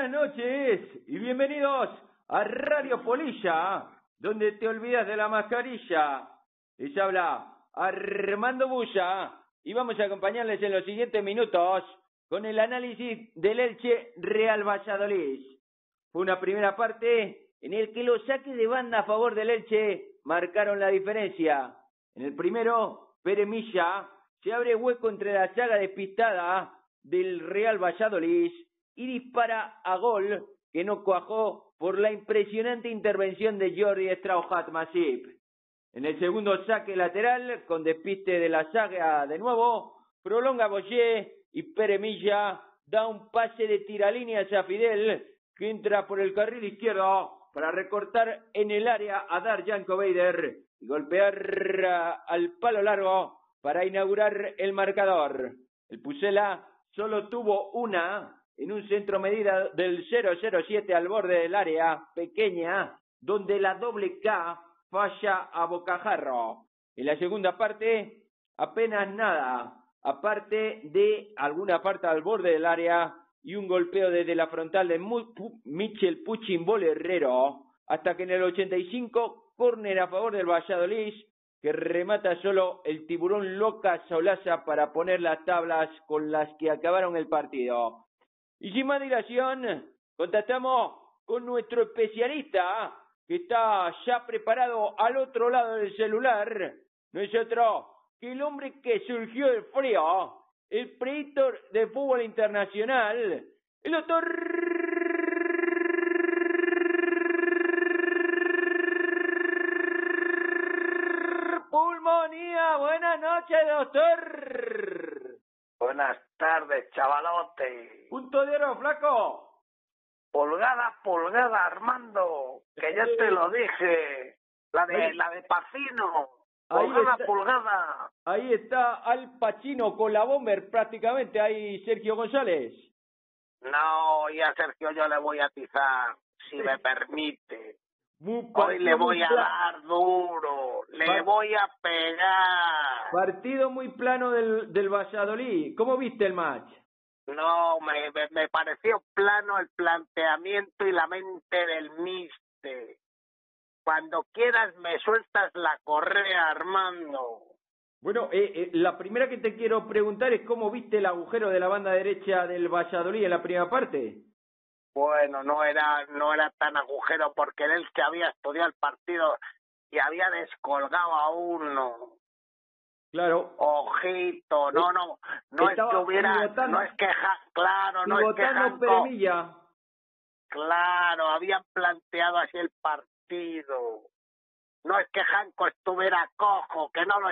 buenas noches y bienvenidos a Radio Polilla, donde te olvidas de la mascarilla. Les habla Armando Bulla y vamos a acompañarles en los siguientes minutos con el análisis del Elche Real Valladolid. Fue una primera parte en el que los saques de banda a favor del Elche marcaron la diferencia. En el primero, Pere Milla se abre hueco entre la saga despistada del Real Valladolid y dispara a gol que no cuajó por la impresionante intervención de Jordi Strauchat Masip. En el segundo saque lateral, con despiste de la saga de nuevo, prolonga Boyer y Peremilla da un pase de tiralínea a Fidel, que entra por el carril izquierdo para recortar en el área a dar Janko Bader y golpear al palo largo para inaugurar el marcador. El Pusela solo tuvo una en un centro medida del 007 al borde del área pequeña, donde la doble K falla a bocajarro. En la segunda parte, apenas nada, aparte de alguna parte al borde del área y un golpeo desde la frontal de Michel Puchimbol Herrero, hasta que en el 85, córner a favor del Valladolid, que remata solo el tiburón loca Solaza para poner las tablas con las que acabaron el partido. Más dilación, contactamos con nuestro especialista, que está ya preparado al otro lado del celular. No es otro que el hombre que surgió del frío, el predictor de fútbol internacional, el doctor Pulmonía. Buenas noches, doctor. Buenas tardes, chavalote. Punto de oro, flaco. Pulgada, pulgada, Armando. Que ya te lo dije. La de, la de Pacino. Pulgada, pulgada. Ahí está Al Pacino con la bomber prácticamente. Ahí Sergio González. No, y a Sergio yo le voy a atizar, si me permite. Hoy le voy a dar duro, le voy a pegar. Partido muy plano del, del Valladolid. ¿Cómo viste el match? No, me, me, pareció plano el planteamiento y la mente del mister. Cuando quieras me sueltas la correa, Armando. Bueno, eh, eh, la primera que te quiero preguntar es cómo viste el agujero de la banda derecha del Valladolid en la primera parte. Bueno, no era, no era tan agujero porque él que había estudiado el partido y había descolgado a uno. Claro. Ojito, no, no, no es que hubiera, no es que, claro, no es que Janko, Claro, habían planteado así el partido. No es que Janko estuviera cojo, que no lo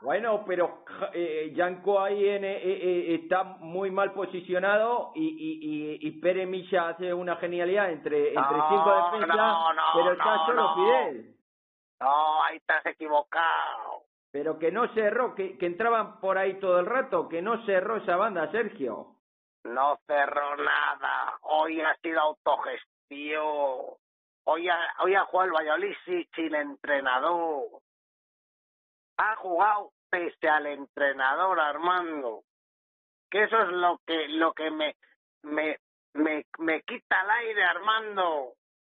bueno, pero eh, Yanko ahí en, eh, eh, está muy mal posicionado y, y, y, Pere Milla hace una genialidad entre, entre cinco defensas, pero está solo Fidel. No, ahí estás equivocado. Pero que no cerró, que, que entraban por ahí todo el rato, que no cerró esa banda, Sergio. No cerró nada. Hoy ha sido autogestión. Hoy ha, hoy ha jugado el Valladolid sin entrenador ha jugado pese al entrenador Armando. Que eso es lo que lo que me me me, me quita el aire Armando.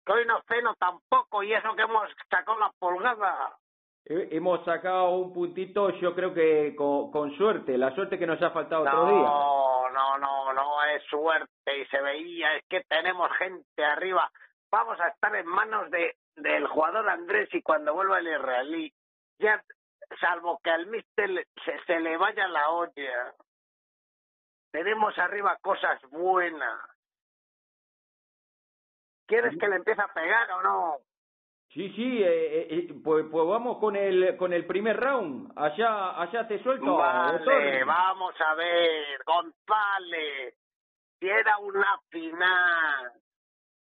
Que hoy no ceno tampoco y eso que hemos sacado la pulgada. Hemos sacado un puntito, yo creo que con, con suerte, la suerte que nos ha faltado otro día. No, no, no, no es suerte y se veía, es que tenemos gente arriba. Vamos a estar en manos de del jugador Andrés y cuando vuelva el israelí, ya salvo que al mister se, se le vaya la olla. Tenemos arriba cosas buenas. ¿Quieres que le empiece a pegar o no? Sí, sí, eh, eh, pues, pues vamos con el con el primer round. Allá allá te suelto. Vale, vamos a ver, González. Si era una final,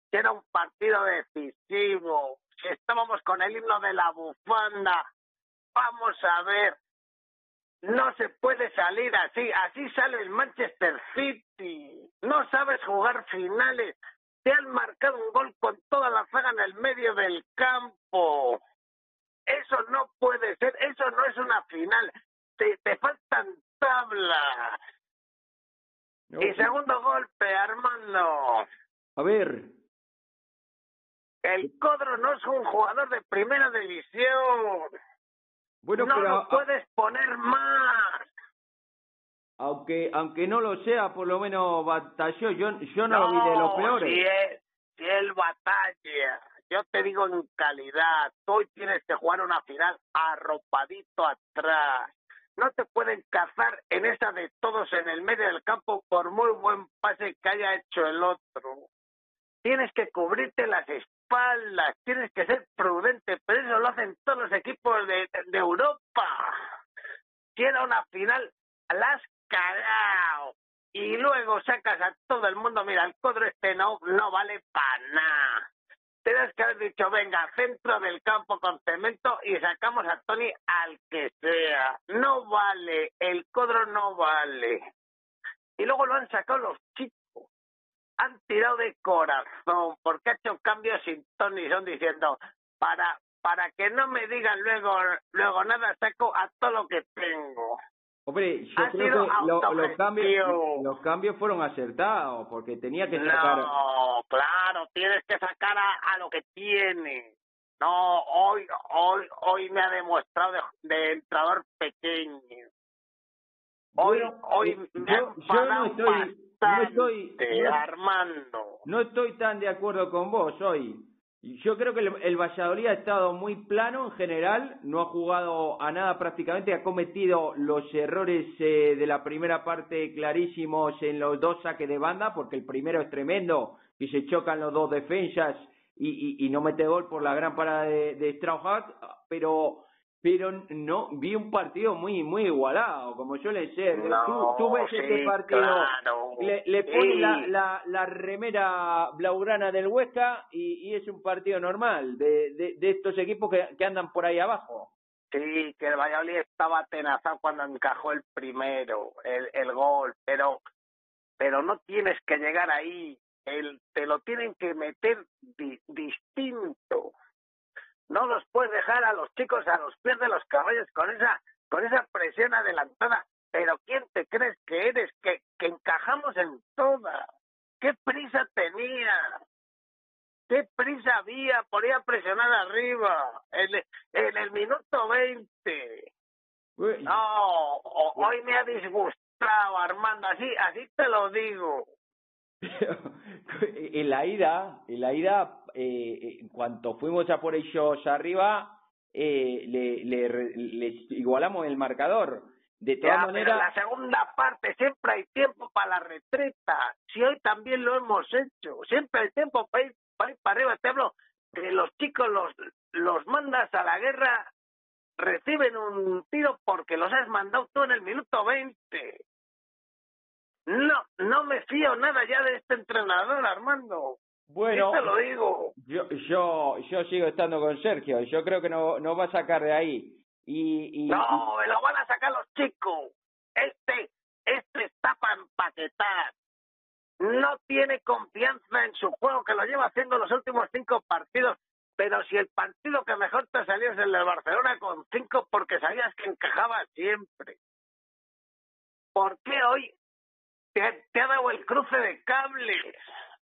si era un partido decisivo, si estábamos con el himno de la bufanda, Vamos a ver. No se puede salir así. Así sale el Manchester City. No sabes jugar finales. Te han marcado un gol con toda la saga en el medio del campo. Eso no puede ser. Eso no es una final. Te, te faltan tablas. y segundo golpe, Armando. A ver. El Codro no es un jugador de primera división. Bueno, no pero lo puedes poner más. aunque aunque no lo sea, por lo menos batalló. Yo yo no, lo vi de los peores. Si él, si él batalla, yo te digo en calidad, tú hoy tienes que jugar una final arropadito atrás. No te pueden cazar en esa de todos en el medio del campo por muy buen pase que haya hecho el otro. Tienes que cubrirte las espaldas, tienes que ser prudente, pero eso lo hacen todos los equipos de, de Europa. Si era una final, la has cagado. Y luego sacas a todo el mundo, mira, el codro este no, no vale para nada. Tienes que haber dicho, venga, centro del campo con cemento y sacamos a Tony al que sea. No vale, el codro no vale. Y luego lo han sacado los chicos. Han tirado de corazón porque ha hecho cambios sin Tony son diciendo, para para que no me digan luego luego nada, saco a todo lo que tengo. Hombre, yo Ha creo que lo- los cambios los cambios fueron acertados porque tenía que sacar. No, claro, tienes que sacar a, a lo que tiene. No, hoy, hoy, hoy me ha demostrado de, de entrador pequeño. Hoy, Bueno, hoy eh, me ha yo- yo no enfadado estoy- no estoy- no- Armando. No estoy tan de acuerdo con vos hoy. Yo creo que el, el Valladolid ha estado muy plano en general, no ha jugado a nada prácticamente, ha cometido los errores eh, de la primera parte clarísimos en los dos saques de banda, porque el primero es tremendo y se chocan los dos defensas y, y, y no mete gol por la gran parada de, de Strauss, pero pero no vi un partido muy muy igualado, como suele ser. No, tú, tú ves este partido claro. le, le Sí. pone la, la, la remera blaugrana del Huesca y, y es un partido normal de, de, de estos equipos que, que andan por ahí abajo. Sí, que el Valladolid estaba atenazado cuando encajó el primero, el, el gol, pero pero no tienes que llegar ahí, el, te lo tienen que meter di- distinto. No los puedes dejar a los chicos a los pies de los caballos con esa con esa presión adelantada. Pero ¿quién te crees que eres? Que, que encajamos en todas. ¿Qué prisa tenía? ¿Qué prisa había por ir a presionar arriba? En, en el minuto 20. Uy, No, hoy me ha disgustado, Armando, así, así te lo digo. en la ida, en la ida, eh, en cuanto fuimos a por ellos arriba, eh, le, le, les igualamos el marcador. De todas Ya, maneras, la segunda parte siempre hay tiempo para la retreta. Si hoy también lo hemos hecho, siempre hay tiempo para ir para, ir para arriba. Te hablo que los chicos los, los mandas a la guerra, reciben un tiro porque los has mandado tú en el minuto 20. No, no me fío nada ya de este entrenador, Armando. bueno, te lo digo. yo, yo, yo sigo estando con Sergio. Yo creo que no, no va a sacar de ahí. Y, y, No, me lo van a sacar los chicos. Este, este está para empaquetar. No tiene confianza en su juego, que lo lleva haciendo los últimos cinco partidos. Pero si el partido que mejor te salió es el del Barcelona con cinco, porque sabías que encajaba siempre. ¿Por qué hoy te, te ha dado el cruce de cables?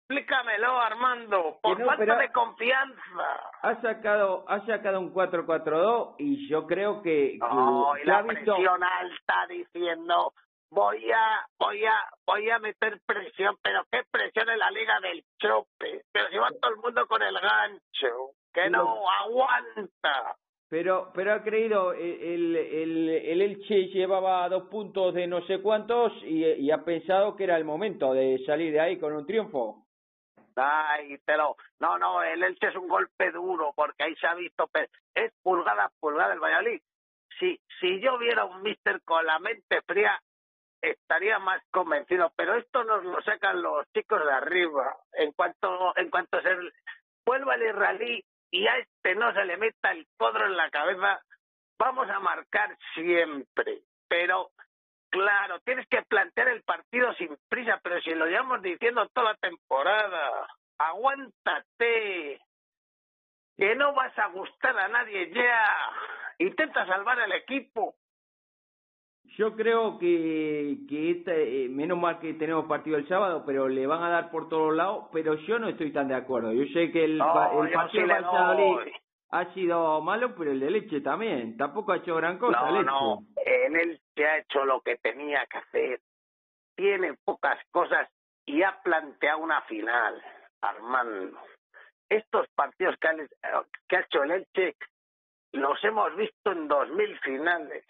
Explícamelo, Armando. Por no, falta de confianza. ha sacado ha sacado un 4-4-2 y yo creo que, No, y que la visto presión alta diciendo voy a voy a voy a meter presión, pero qué presión en la liga del chope, pero si va todo el mundo con el gancho, que no aguanta. Pero pero ha creído el, el, el Elche llevaba dos puntos de no sé cuántos y, ha pensado que era el momento de salir de ahí con un triunfo Ay, pero no, no, el Elche es un golpe duro porque ahí se ha visto, es pulgada pulgada el Valladolid. Si si yo viera un mister con la mente fría estaría más convencido, pero esto nos lo sacan los chicos de arriba. En cuanto en cuanto se vuelva el israelí y a este no se le meta el codro en la cabeza, vamos a marcar siempre. Pero Claro, tienes que plantear el partido sin prisa, pero si lo llevamos diciendo toda la temporada, aguántate, que no vas a gustar a nadie ya, intenta salvar el equipo. Yo creo que, que esta, eh, menos mal que tenemos partido el sábado, pero le van a dar por todos lados, pero yo no estoy tan de acuerdo. Yo sé que el, No, el partido Valladolid ha sido malo, pero el de Leche también. Tampoco ha hecho gran cosa, No, Leche. no, en él se ha hecho lo que tenía que hacer. Tiene pocas cosas y ha planteado una final, Armando. Estos partidos que ha, que ha hecho el Elche los hemos visto en dos mil finales.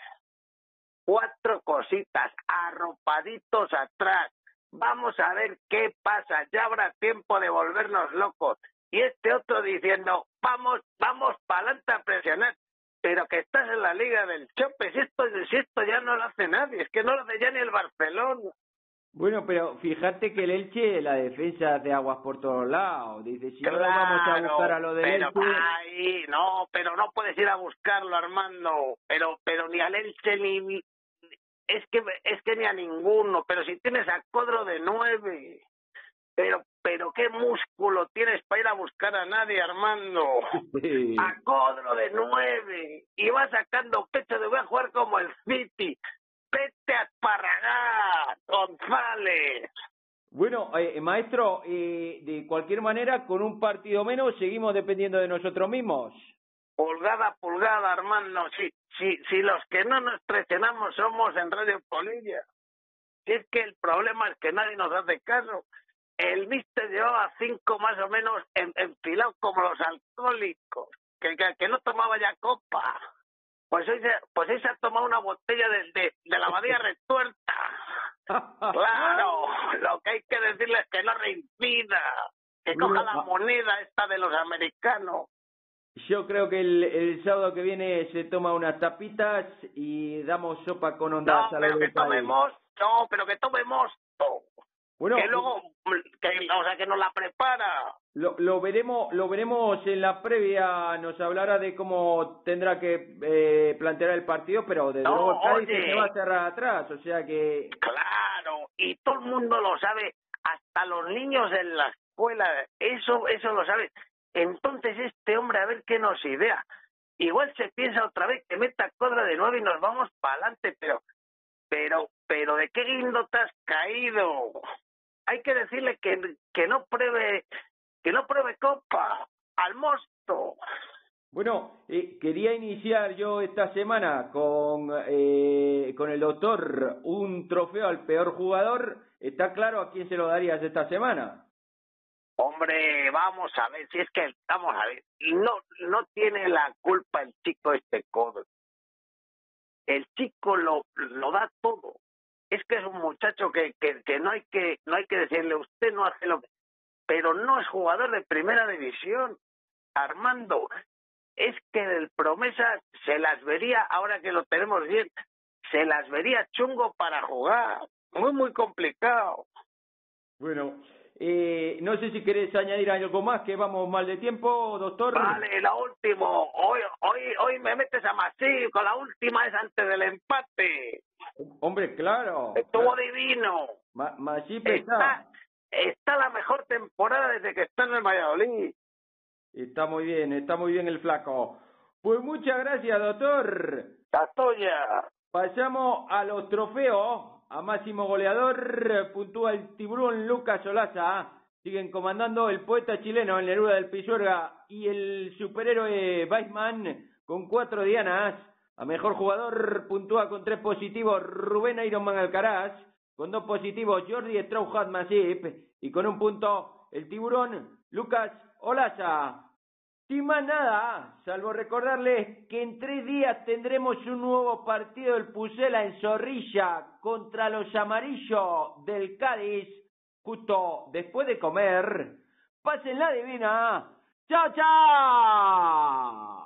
Cuatro cositas, arropaditos atrás. Vamos a ver qué pasa. Ya habrá tiempo de volvernos locos. Y este otro diciendo, vamos, vamos para adelante a presionar pero que estás en la liga del chope, si esto, si esto ya no lo hace nadie, es que no lo hace ya ni el Barcelona. Bueno, pero fíjate que el Elche, la defensa de aguas por todos lados. Dice, si no Claro, vamos a buscar a lo del pero Elche... ahí, no, pero no puedes ir a buscarlo, Armando, pero, pero ni al Elche ni, ni- es que, es que ni a ninguno, pero si tienes a Codro de nueve, pero, pero qué músculo tienes para ir a buscar a nadie, Armando. Sí. a Codro de nueve y va sacando pecho de voy a jugar como el City. Vete a González. Bueno, eh, maestro, eh, de cualquier manera, con un partido menos seguimos dependiendo de nosotros mismos. Pulgada a pulgada, hermano. Si, si, si los que no nos presionamos somos en Radio Polilla. Si es que el problema es que nadie nos hace caso. El mister llevaba cinco más o menos en, enfilados como los alcohólicos, que, que, que no tomaba ya copa. Pues hoy, se, pues hoy se ha tomado una botella de, de, de la abadía retuerta. Claro, lo que hay que decirle es que no reincida, que coja la moneda esta de los americanos. Yo creo que el, el sábado que viene se toma unas tapitas y damos sopa con No, ondas a la pero que tomemos, no, pero que tomemos todo. Bueno, que luego, que, o sea, que nos la prepara. lo, lo veremos lo veremos en la previa, nos hablará de cómo tendrá que eh, plantear el partido, pero de No, luego Cádiz se va a cerrar atrás, o sea que Claro, y todo el mundo lo sabe, hasta los niños en la escuela, eso, eso lo sabe. Entonces este hombre, a ver qué nos idea. Igual se piensa otra vez que meta Codra de nuevo y nos vamos para adelante, pero, pero, pero ¿de qué guindo te has caído? Hay que decirle que, que no pruebe, que no pruebe copa al mosto. Bueno, eh, quería iniciar yo esta semana con, eh, con el doctor un trofeo al peor jugador. ¿Está claro a quién se lo darías esta semana? Hombre, vamos a ver, si es que, vamos a ver, no, no tiene la culpa el chico este codo. El chico lo, lo da todo. Es que es un muchacho que, que, que no hay que, no hay que decirle, usted no hace lo que, pero no es jugador de primera división. Armando, es que el promesa se las vería, ahora que lo tenemos bien, se las vería chungo para jugar. Muy, muy complicado. Bueno, eh, no sé si querés añadir algo más, que vamos mal de tiempo, doctor. Vale, la última. Hoy, hoy, hoy me metes a Masí con la última es antes del empate. Hombre, claro. Estuvo divino. Ma Masip Está, está la mejor temporada desde que está en el Valladolid. Está muy bien, está muy bien el flaco. Pues muchas gracias, doctor. Catoya. Pasamos a los trofeos. A máximo goleador puntúa el tiburón Lucas Olaza. Siguen comandando el poeta chileno, el Neruda del Pisuerga y el superhéroe Weissman con cuatro dianas. A mejor jugador puntúa con tres positivos Rubén Ironman Alcaraz. Con dos positivos Jordi Strauchat Masip. Y con un punto el tiburón Lucas Olaza. Sin más nada, salvo recordarles que en tres días tendremos un nuevo partido del Pucela en Zorrilla contra los amarillos del Cádiz, justo después de comer. Pasen la divina. ¡Chao, chao!